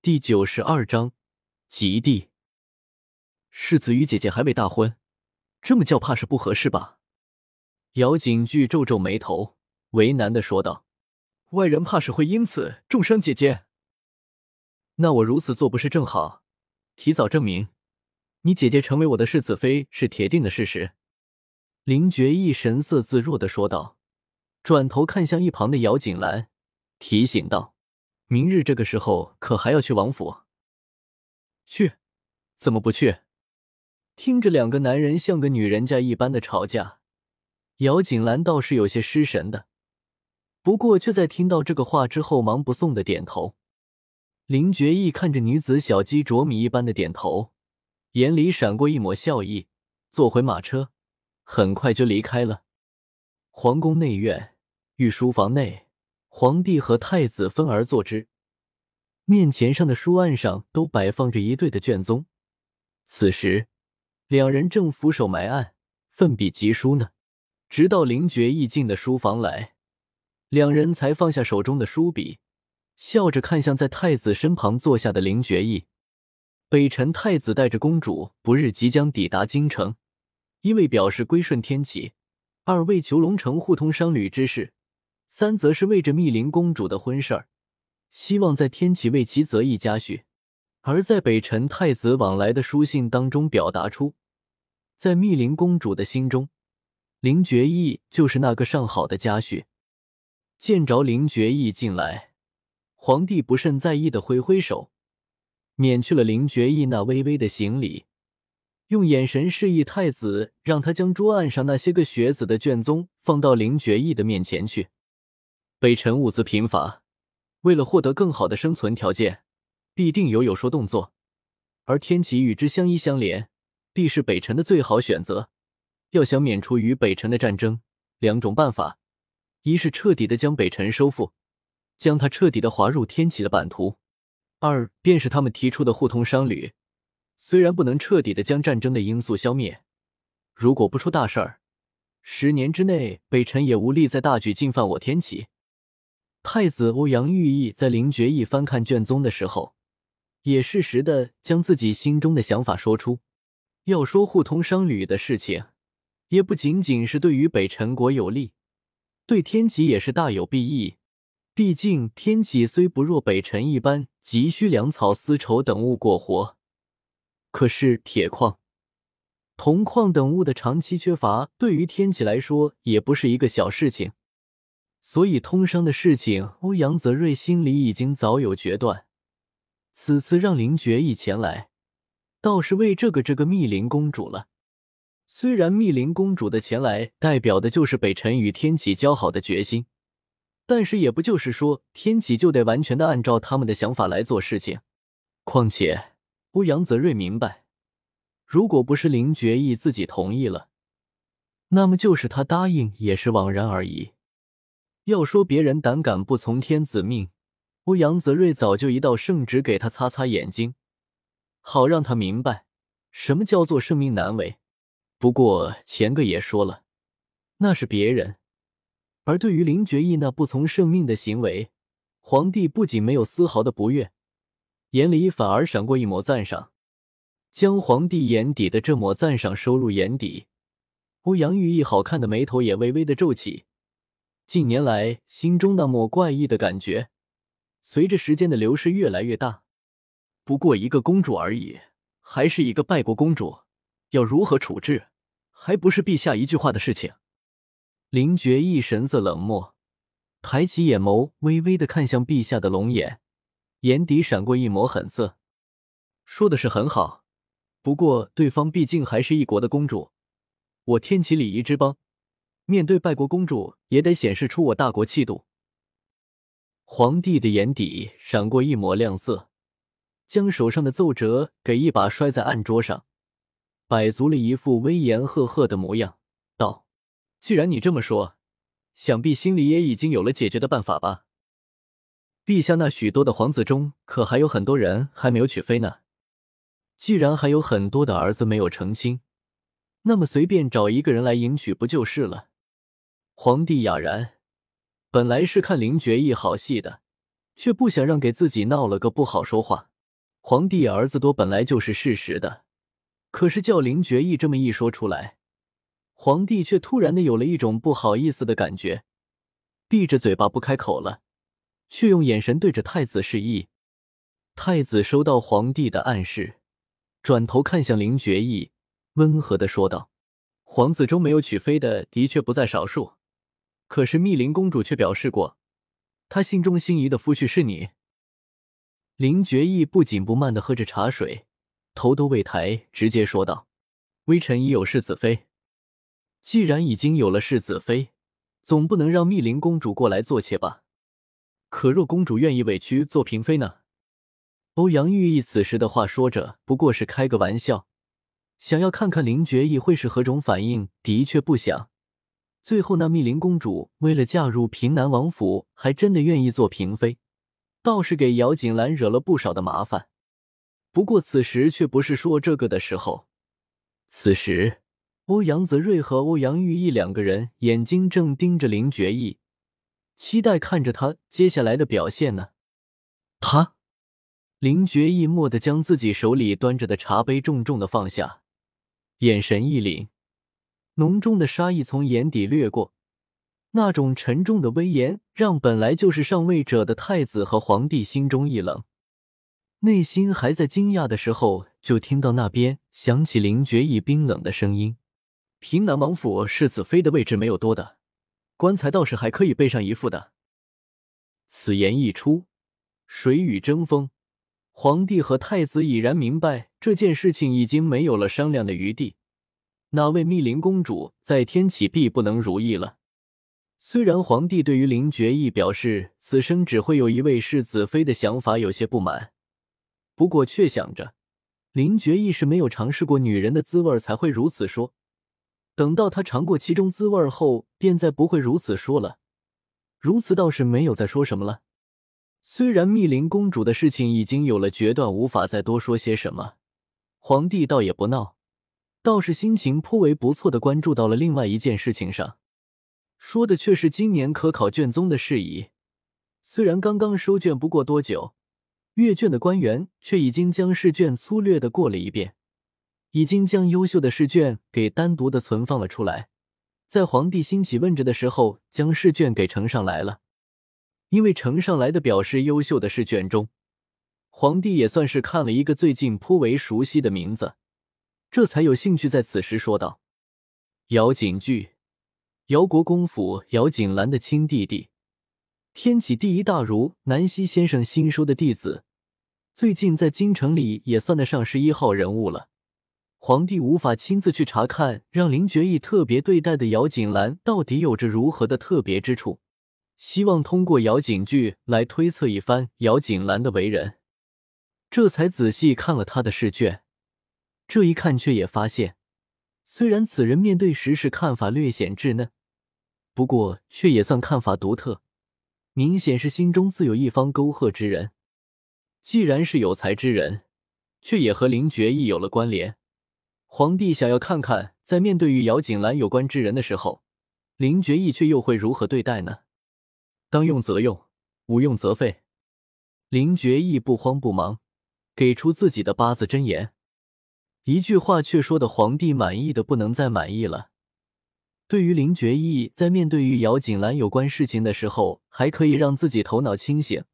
第九十二章极地。世子与姐姐还未大婚，这么叫怕是不合适吧？姚景句皱皱眉头，为难的说道：“外人怕是会因此重伤姐姐。那我如此做不是正好，提早证明你姐姐成为我的世子妃是铁定的事实。”林觉义神色自若的说道。转头看向一旁的姚景兰，提醒道：“明日这个时候可还要去王府？”“去，怎么不去？”听着两个男人像个女人家一般的吵架，姚锦兰倒是有些失神的，不过却在听到这个话之后忙不送的点头。林觉义看着女子小鸡啄米一般的点头，眼里闪过一抹笑意，坐回马车，很快就离开了皇宫内院。御书房内，皇帝和太子分而坐之，面前上的书案上都摆放着一对的卷宗。此时，两人正俯首埋案，奋笔疾书呢。直到林觉意进的书房来，两人才放下手中的书笔，笑着看向在太子身旁坐下的林觉意。北辰太子带着公主不日即将抵达京城，一为表示归顺天启，二为求龙城互通商旅之事。三则是为着密林公主的婚事儿，希望在天启为其择一家婿。而在北辰太子往来的书信当中，表达出在密林公主的心中，林觉义就是那个上好的家婿。见着林觉义进来，皇帝不甚在意的挥挥手，免去了林觉义那微微的行礼，用眼神示意太子让他将桌案上那些个学子的卷宗放到林觉义的面前去。北辰物资贫乏，为了获得更好的生存条件，必定有有说动作。而天启与之相依相连，必是北辰的最好选择。要想免除与北辰的战争，两种办法：一是彻底的将北辰收复，将他彻底的划入天启的版图；二便是他们提出的互通商旅。虽然不能彻底的将战争的因素消灭，如果不出大事儿，十年之内北辰也无力再大举进犯我天启。太子欧阳玉意在林觉义翻看卷宗的时候，也适时的将自己心中的想法说出。要说互通商旅的事情，也不仅仅是对于北辰国有利，对天启也是大有裨益。毕竟天启虽不若北辰一般急需粮草、丝绸等物过活，可是铁矿、铜矿等物的长期缺乏，对于天启来说也不是一个小事情。所以通商的事情，欧阳泽瑞心里已经早有决断。此次让林觉义前来，倒是为这个这个密林公主了。虽然密林公主的前来代表的就是北辰与天启交好的决心，但是也不就是说天启就得完全的按照他们的想法来做事情。况且欧阳泽瑞明白，如果不是林觉义自己同意了，那么就是他答应也是枉然而已。要说别人胆敢不从天子命，欧阳泽瑞早就一道圣旨给他擦擦眼睛，好让他明白什么叫做圣命难违。不过前个也说了，那是别人，而对于林觉义那不从圣命的行为，皇帝不仅没有丝毫的不悦，眼里反而闪过一抹赞赏。将皇帝眼底的这抹赞赏收入眼底，欧阳玉意好看的眉头也微微的皱起。近年来，心中那抹怪异的感觉，随着时间的流逝越来越大。不过一个公主而已，还是一个败国公主，要如何处置，还不是陛下一句话的事情。林觉义神色冷漠，抬起眼眸，微微的看向陛下的龙眼，眼底闪过一抹狠色。说的是很好，不过对方毕竟还是一国的公主，我天启礼仪之邦。面对拜国公主，也得显示出我大国气度。皇帝的眼底闪过一抹亮色，将手上的奏折给一把摔在案桌上，摆足了一副威严赫赫的模样，道：“既然你这么说，想必心里也已经有了解决的办法吧？陛下那许多的皇子中，可还有很多人还没有娶妃呢。既然还有很多的儿子没有成亲，那么随便找一个人来迎娶不就是了？”皇帝哑然，本来是看林觉义好戏的，却不想让给自己闹了个不好说话。皇帝儿子多本来就是事实的，可是叫林觉义这么一说出来，皇帝却突然的有了一种不好意思的感觉，闭着嘴巴不开口了，却用眼神对着太子示意。太子收到皇帝的暗示，转头看向林觉义，温和的说道：“皇子中没有娶妃的，的确不在少数。可是密林公主却表示过，她心中心仪的夫婿是你。”林觉义不紧不慢的喝着茶水，头都未抬，直接说道：“微臣已有世子妃。既然已经有了世子妃，总不能让密林公主过来做妾吧？可若公主愿意委屈做嫔妃呢？”欧阳玉意此时的话说着，不过是开个玩笑，想要看看林觉义会是何种反应。的确不想，最后那密林公主为了嫁入平南王府，还真的愿意做嫔妃，倒是给姚锦兰惹了不少的麻烦。不过此时却不是说这个的时候。此时，欧阳泽瑞和欧阳玉意两个人眼睛正盯着林觉义，期待看着他接下来的表现呢。他。林觉义蓦地将自己手里端着的茶杯重重的放下，眼神一凛，浓重的杀意从眼底掠过，那种沉重的威严让本来就是上位者的太子和皇帝心中一冷，内心还在惊讶的时候，就听到那边响起林觉义冰冷的声音：“平南王府世子妃的位置没有多的，棺材倒是还可以备上一副的。”此言一出，水雨争锋。皇帝和太子已然明白这件事情已经没有了商量的余地，那位密林公主在天启必不能如意了。虽然皇帝对于林觉义表示此生只会有一位世子妃的想法有些不满，不过却想着林觉义是没有尝试过女人的滋味才会如此说，等到他尝过其中滋味后，便再不会如此说了。如此倒是没有再说什么了。虽然密林公主的事情已经有了决断，无法再多说些什么，皇帝倒也不闹，倒是心情颇为不错的关注到了另外一件事情上，说的却是今年可考卷宗的事宜。虽然刚刚收卷不过多久，阅卷的官员却已经将试卷粗略的过了一遍，已经将优秀的试卷给单独的存放了出来，在皇帝兴起问着的时候，将试卷给呈上来了。因为呈上来的表示优秀的试卷中，皇帝也算是看了一个最近颇为熟悉的名字，这才有兴趣在此时说道：“姚景巨，姚国公府姚景兰的亲弟弟，天启第一大儒南溪先生新收的弟子，最近在京城里也算得上是一号人物了。皇帝无法亲自去查看，让林觉义特别对待的姚景兰到底有着如何的特别之处。”希望通过姚景句来推测一番姚景兰的为人，这才仔细看了他的试卷。这一看，却也发现，虽然此人面对时事看法略显稚嫩，不过却也算看法独特，明显是心中自有一方沟壑之人。既然是有才之人，却也和林觉义有了关联。皇帝想要看看，在面对与姚景兰有关之人的时候，林觉义却又会如何对待呢？当用则用，无用则废。林觉义不慌不忙，给出自己的八字真言。一句话却说的皇帝满意的不能再满意了。对于林觉义在面对与姚锦兰有关事情的时候，还可以让自己头脑清醒、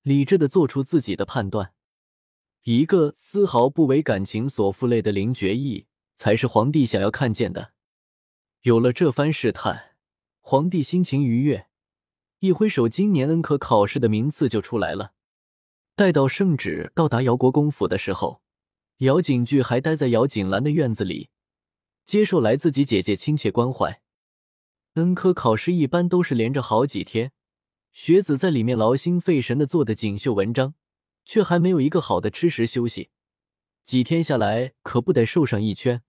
理智的做出自己的判断，一个丝毫不为感情所负累的林觉义，才是皇帝想要看见的。有了这番试探，皇帝心情愉悦。一挥手，今年恩科考试的名次就出来了。待到圣旨到达姚国公府的时候，姚景句还待在姚景兰的院子里，接受来自己姐姐亲切关怀。恩科考试一般都是连着好几天，学子在里面劳心费神的做的锦绣文章，却还没有一个好的吃食休息。几天下来，可不得瘦上一圈。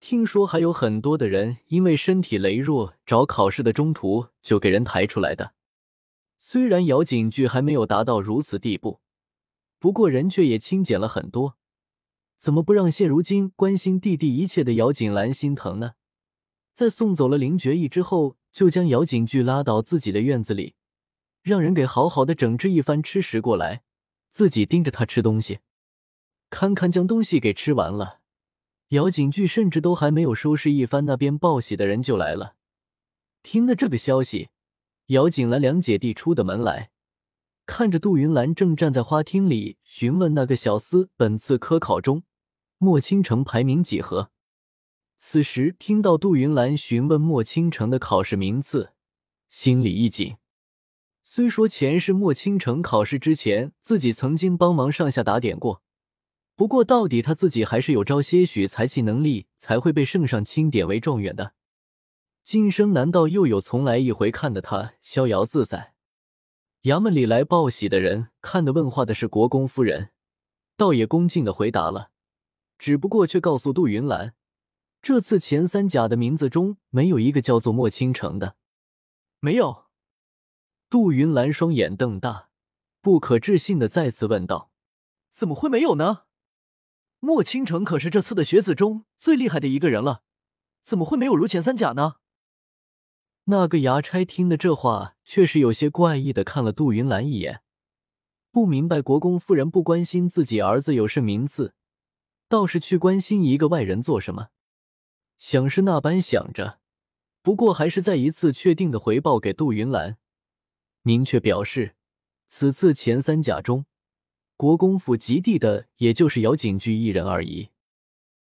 听说还有很多的人因为身体羸弱，找考试的中途就给人抬出来的。虽然姚景句还没有达到如此地步，不过人却也清减了很多。怎么不让现如今关心弟弟一切的姚景兰心疼呢？在送走了林觉义之后，就将姚景句拉到自己的院子里，让人给好好的整治一番，吃食过来，自己盯着他吃东西，堪堪将东西给吃完了。姚景巨甚至都还没有收拾一番，那边报喜的人就来了。听了这个消息，姚景兰两姐弟出的门来，看着杜云兰正站在花厅里询问那个小厮本次科考中莫倾城排名几何。此时听到杜云兰询问莫倾城的考试名次，心里一紧。虽说前世莫倾城考试之前自己曾经帮忙上下打点过。不过，到底他自己还是有招些许才气能力，才会被圣上钦点为状元的。今生难道又有从来一回看的他逍遥自在？衙门里来报喜的人看的问话的是国公夫人，倒也恭敬的回答了，只不过却告诉杜云兰，这次前三甲的名字中没有一个叫做莫倾城的。没有。杜云兰双眼瞪大，不可置信的再次问道：“怎么会没有呢？”莫倾城可是这次的学子中最厉害的一个人了，怎么会没有如前三甲呢？那个衙差听的这话，确实有些怪异的看了杜云兰一眼，不明白国公夫人不关心自己儿子有甚名字，倒是去关心一个外人做什么。想是那般想着，不过还是再一次确定的回报给杜云兰，明确表示此次前三甲中。国公府及第的，也就是姚景巨一人而已。